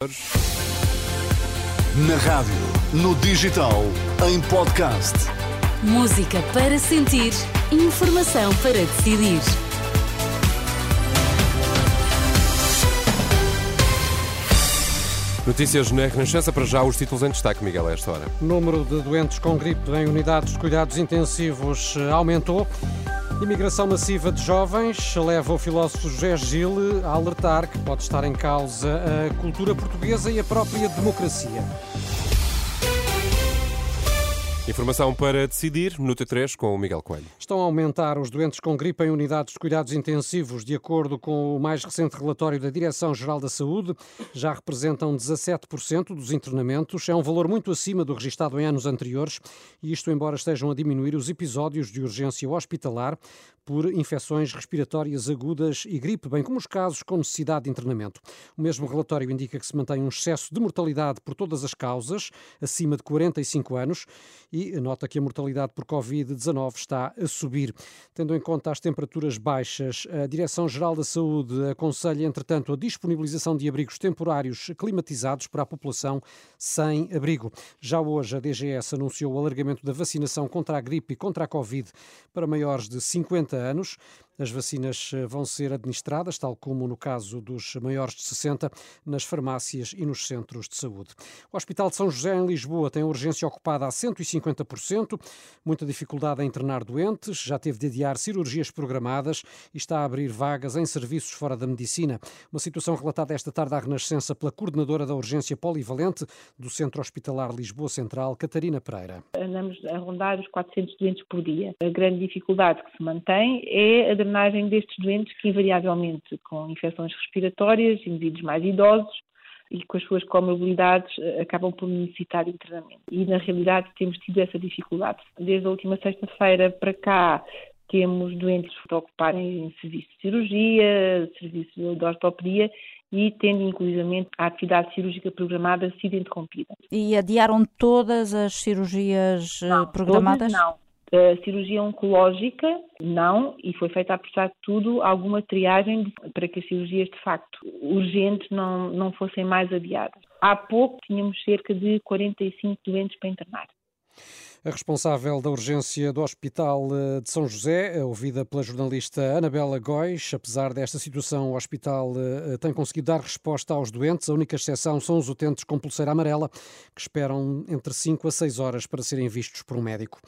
Na rádio, no digital, em podcast. Música para sentir, informação para decidir. Notícias na Renascença, para já os títulos em destaque, Miguel, a esta hora. O número de doentes com gripe em unidades de cuidados intensivos aumentou. Imigração massiva de jovens leva o filósofo José Gil a alertar que pode estar em causa a cultura portuguesa e a própria democracia. Informação para decidir, minuto 3, com o Miguel Coelho. Estão a aumentar os doentes com gripe em unidades de cuidados intensivos, de acordo com o mais recente relatório da Direção-Geral da Saúde. Já representam 17% dos internamentos. É um valor muito acima do registado em anos anteriores, e isto embora estejam a diminuir os episódios de urgência hospitalar por infecções respiratórias agudas e gripe, bem como os casos com necessidade de internamento. O mesmo relatório indica que se mantém um excesso de mortalidade por todas as causas, acima de 45 anos, e nota que a mortalidade por Covid-19 está a subir. Tendo em conta as temperaturas baixas, a Direção-Geral da Saúde aconselha, entretanto, a disponibilização de abrigos temporários climatizados para a população sem abrigo. Já hoje, a DGS anunciou o alargamento da vacinação contra a gripe e contra a Covid para maiores de 50 anos. As vacinas eh, vão ser administradas, tal como no caso dos maiores de 60, nas farmácias e nos centros de saúde. O Hospital de São José, em Lisboa, tem a urgência ocupada a 150%, muita dificuldade em internar doentes, já teve de adiar cirurgias programadas e está a abrir vagas em serviços fora da medicina. Uma situação relatada esta tarde à Renascença pela coordenadora da urgência polivalente do Centro Hospitalar Lisboa Central, Catarina Pereira. Andamos a rondar os 400 doentes por dia. A grande dificuldade que se mantém é a drenagem destes doentes que, invariavelmente, com infecções respiratórias, indivíduos mais idosos e com as suas comorbilidades, eh, acabam por necessitar de internamento. E, na realidade, temos tido essa dificuldade. Desde a última sexta-feira para cá, temos doentes a ocuparem serviço de cirurgia, serviço de ortopedia e tendo inclusivamente a atividade cirúrgica programada sido interrompida. E adiaram todas as cirurgias eh, não, programadas? Não, a cirurgia oncológica, não, e foi feita, apesar de tudo, alguma triagem para que as cirurgias, de facto, urgentes não, não fossem mais adiadas. Há pouco tínhamos cerca de 45 doentes para internar. A responsável da urgência do Hospital eh, de São José, é ouvida pela jornalista Anabela Góis, apesar desta situação, o hospital eh, tem conseguido dar resposta aos doentes. A única exceção são os utentes com pulseira amarela, que esperam entre 5 a 6 horas para serem vistos por um médico.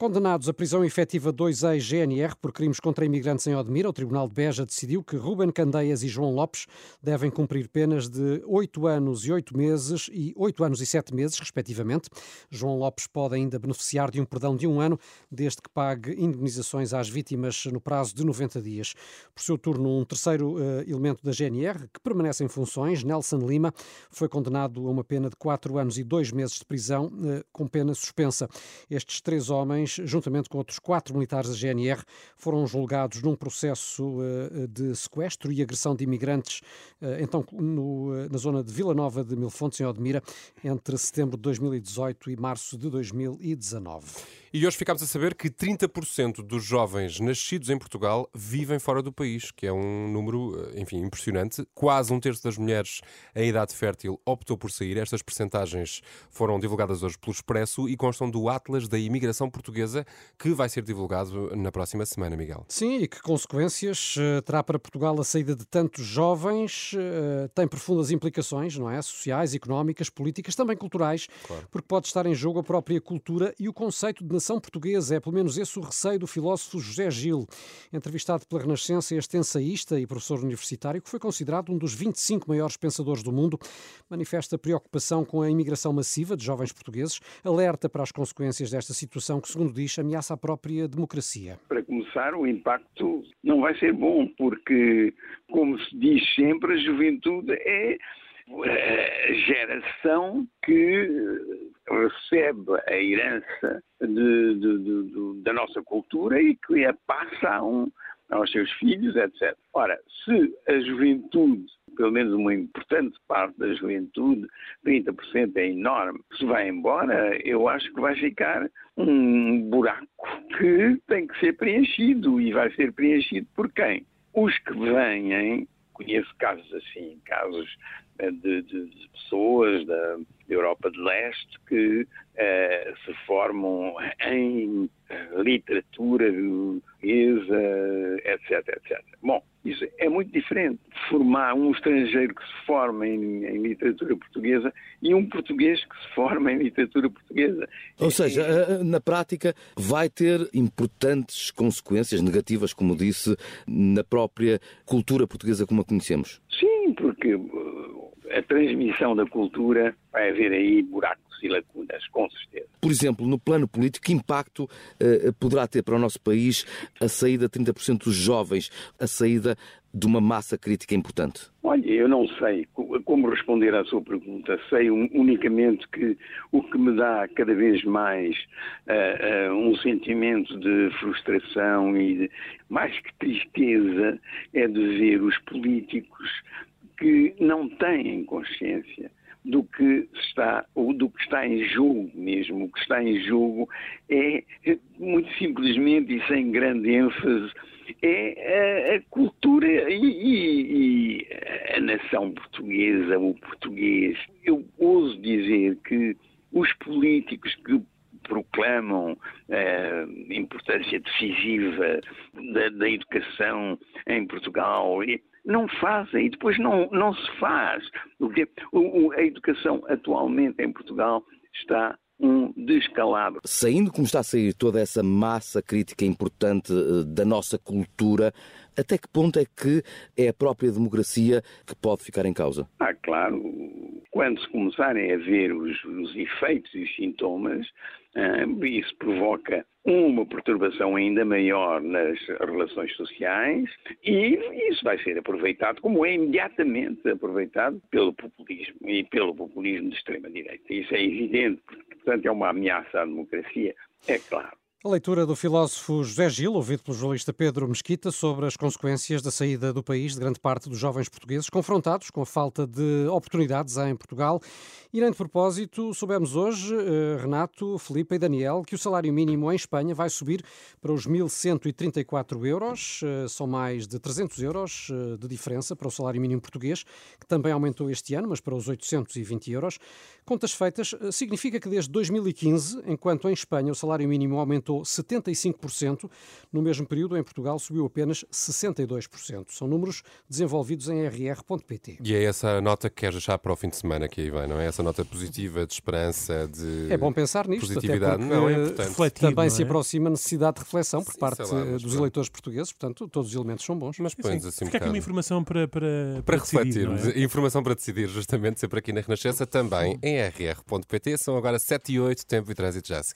Condenados à prisão efetiva dois ex-GNR por crimes contra imigrantes em Odmira, o Tribunal de Beja decidiu que Ruben Candeias e João Lopes devem cumprir penas de 8 anos e 8 meses e 8 anos e 7 meses, respectivamente. João Lopes pode ainda beneficiar de um perdão de um ano, desde que pague indemnizações às vítimas no prazo de 90 dias. Por seu turno, um terceiro uh, elemento da GNR, que permanece em funções, Nelson Lima, foi condenado a uma pena de 4 anos e 2 meses de prisão, uh, com pena suspensa. Estes três homens juntamente com outros quatro militares da GNR, foram julgados num processo eh, de sequestro e agressão de imigrantes, eh, então no, eh, na zona de Vila Nova de Mil Fontes, em Odmira, entre setembro de 2018 e março de 2019. E hoje ficámos a saber que 30% dos jovens nascidos em Portugal vivem fora do país, que é um número, enfim, impressionante. Quase um terço das mulheres em idade fértil optou por sair. Estas percentagens foram divulgadas hoje pelo Expresso e constam do Atlas da Imigração Portuguesa, que vai ser divulgado na próxima semana, Miguel. Sim, e que consequências uh, terá para Portugal a saída de tantos jovens? Uh, tem profundas implicações, não é? Sociais, económicas, políticas, também culturais, claro. porque pode estar em jogo a própria cultura e o conceito de nação portuguesa. É pelo menos esse o receio do filósofo José Gil. Entrevistado pela Renascença, este ensaísta e professor universitário, que foi considerado um dos 25 maiores pensadores do mundo, manifesta preocupação com a imigração massiva de jovens portugueses, alerta para as consequências desta situação que, segundo diz, ameaça a própria democracia. Para começar, o impacto não vai ser bom, porque, como se diz sempre, a juventude é a geração que recebe a herança de, de, de, da nossa cultura e que a passa a um, aos seus filhos, etc. Ora, se a juventude, pelo menos uma importante parte da juventude, 30% é enorme, se vai embora, eu acho que vai ficar um buraco que tem que ser preenchido e vai ser preenchido por quem? Os que vêm conheço casos assim, casos de, de, de pessoas da Europa de Leste que uh, se formam em literatura portuguesa, etc, etc. Bom, isso é muito diferente. Formar um estrangeiro que se forma em, em, literatura portuguesa e um português que se forma em literatura portuguesa. Ou seja, eh, na prática vai ter importantes consequências negativas, como disse, na própria cultura portuguesa como a conhecemos. Sim, porque a transmissão da cultura vai haver aí buracos e lacunas, com certeza. Por exemplo, no plano político, que impacto uh, poderá ter para o nosso país a saída de 30% dos jovens, a saída de uma massa crítica importante? Olha, eu não sei como responder à sua pergunta. Sei unicamente que o que me dá cada vez mais uh, uh, um sentimento de frustração e de, mais que tristeza é de ver os políticos que não têm consciência do que está, ou do que está em jogo mesmo. O que está em jogo é, muito simplesmente e sem grande ênfase, é a, a cultura e, e, e, a nação portuguesa, o português. Eu ouso dizer que os políticos que proclamam a importância decisiva da, da educação em Portugal não fazem e depois não, não se faz. Porque a educação atualmente em Portugal está um descalabro. Saindo como está a sair toda essa massa crítica importante eh, da nossa cultura, até que ponto é que é a própria democracia que pode ficar em causa? Ah, claro. Quando se começarem a ver os, os efeitos e os sintomas, uh, isso provoca uma perturbação ainda maior nas relações sociais e isso vai ser aproveitado, como é imediatamente aproveitado pelo populismo e pelo populismo de extrema-direita. Isso é evidente, porque, portanto, é uma ameaça à democracia, é claro. A leitura do filósofo José Gil, ouvido pelo jornalista Pedro Mesquita, sobre as consequências da saída do país de grande parte dos jovens portugueses, confrontados com a falta de oportunidades em Portugal. E nem de propósito, soubemos hoje, eh, Renato, Felipe e Daniel, que o salário mínimo em Espanha vai subir para os 1.134 euros. Eh, são mais de 300 euros eh, de diferença para o salário mínimo português, que também aumentou este ano, mas para os 820 euros. Contas feitas, significa que desde 2015, enquanto em Espanha o salário mínimo aumentou aumentou 75%. No mesmo período, em Portugal, subiu apenas 62%. São números desenvolvidos em rr.pt. E é essa nota que queres deixar para o fim de semana que aí vem, não é? Essa nota positiva, de esperança, de. É bom pensar nisto, positividade. não, é importante. também é? se aproxima a necessidade de reflexão por Sim, parte lá, dos eleitores portugueses, portanto, todos os elementos são bons. Mas pões assim Fica um aqui uma informação para, para, para, para refletirmos. É? Informação para decidir, justamente, sempre aqui na Renascença, também em rr.pt. São agora 7 e 8, tempo e trânsito já a seguir.